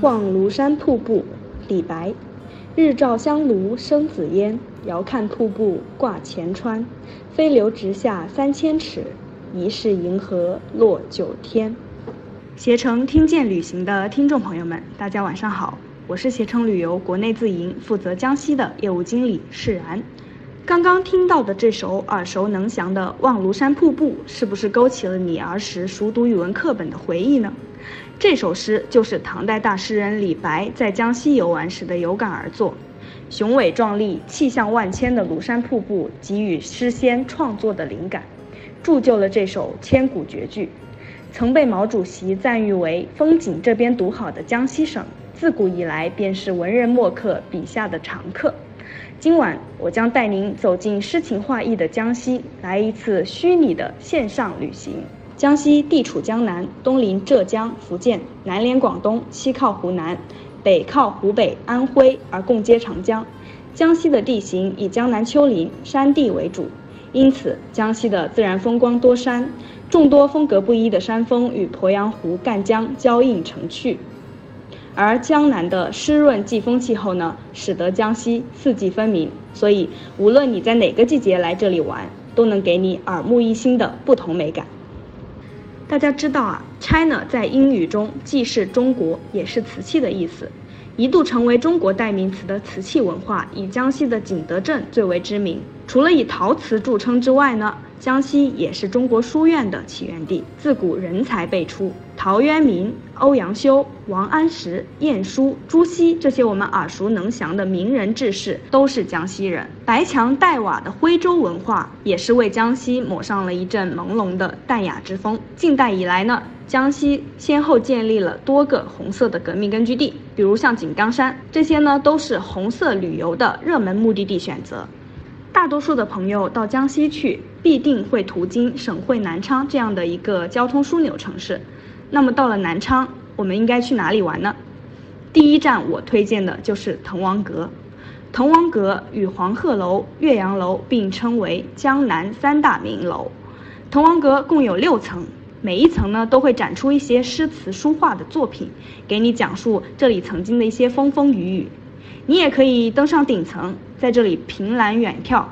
望庐山瀑布，李白。日照香炉生紫烟，遥看瀑布挂前川。飞流直下三千尺，疑是银河落九天。携程听见旅行的听众朋友们，大家晚上好，我是携程旅游国内自营负责江西的业务经理释然。刚刚听到的这首耳熟能详的《望庐山瀑布》，是不是勾起了你儿时熟读语文课本的回忆呢？这首诗就是唐代大诗人李白在江西游玩时的有感而作，雄伟壮丽、气象万千的庐山瀑布给予诗仙创作的灵感，铸就了这首千古绝句。曾被毛主席赞誉为“风景这边独好”的江西省，自古以来便是文人墨客笔下的常客。今晚我将带您走进诗情画意的江西，来一次虚拟的线上旅行。江西地处江南，东临浙江、福建，南连广东，西靠湖南，北靠湖北、安徽，而共接长江。江西的地形以江南丘陵、山地为主，因此江西的自然风光多山，众多风格不一的山峰与鄱阳湖、赣江交映成趣。而江南的湿润季风气候呢，使得江西四季分明，所以无论你在哪个季节来这里玩，都能给你耳目一新的不同美感。大家知道啊，China 在英语中既是中国，也是瓷器的意思。一度成为中国代名词的瓷器文化，以江西的景德镇最为知名。除了以陶瓷著称之外呢？江西也是中国书院的起源地，自古人才辈出。陶渊明、欧阳修、王安石、晏殊、朱熹这些我们耳熟能详的名人志士都是江西人。白墙黛瓦的徽州文化也是为江西抹上了一阵朦胧的淡雅之风。近代以来呢，江西先后建立了多个红色的革命根据地，比如像井冈山，这些呢都是红色旅游的热门目的地选择。大多数的朋友到江西去，必定会途经省会南昌这样的一个交通枢纽城市。那么到了南昌，我们应该去哪里玩呢？第一站我推荐的就是滕王阁。滕王阁与黄鹤楼、岳阳楼并称为江南三大名楼。滕王阁共有六层，每一层呢都会展出一些诗词书画的作品，给你讲述这里曾经的一些风风雨雨。你也可以登上顶层，在这里凭栏远眺，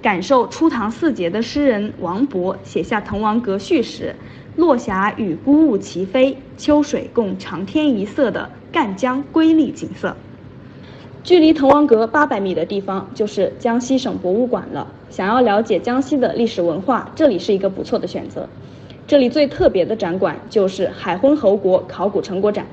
感受初唐四杰的诗人王勃写下《滕王阁序》时“落霞与孤鹜齐飞，秋水共长天一色”的赣江瑰丽景色。距离滕王阁八百米的地方就是江西省博物馆了。想要了解江西的历史文化，这里是一个不错的选择。这里最特别的展馆就是海昏侯国考古成果展。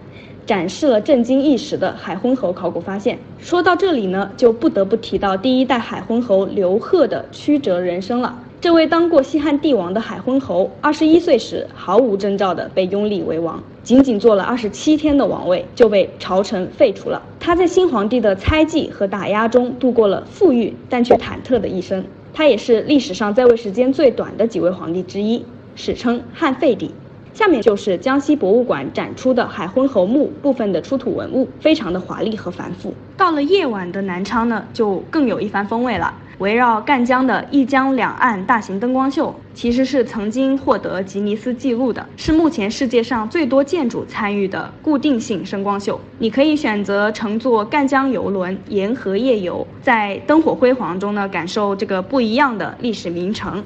展示了震惊一时的海昏侯考古发现。说到这里呢，就不得不提到第一代海昏侯刘贺的曲折人生了。这位当过西汉帝王的海昏侯，二十一岁时毫无征兆的被拥立为王，仅仅做了二十七天的王位就被朝臣废除了。他在新皇帝的猜忌和打压中度过了富裕但却忐忑的一生。他也是历史上在位时间最短的几位皇帝之一，史称汉废帝。下面就是江西博物馆展出的海昏侯墓部分的出土文物，非常的华丽和繁复。到了夜晚的南昌呢，就更有一番风味了。围绕赣江的一江两岸大型灯光秀，其实是曾经获得吉尼斯纪录的，是目前世界上最多建筑参与的固定性声光秀。你可以选择乘坐赣江游轮沿河夜游，在灯火辉煌中呢，感受这个不一样的历史名城。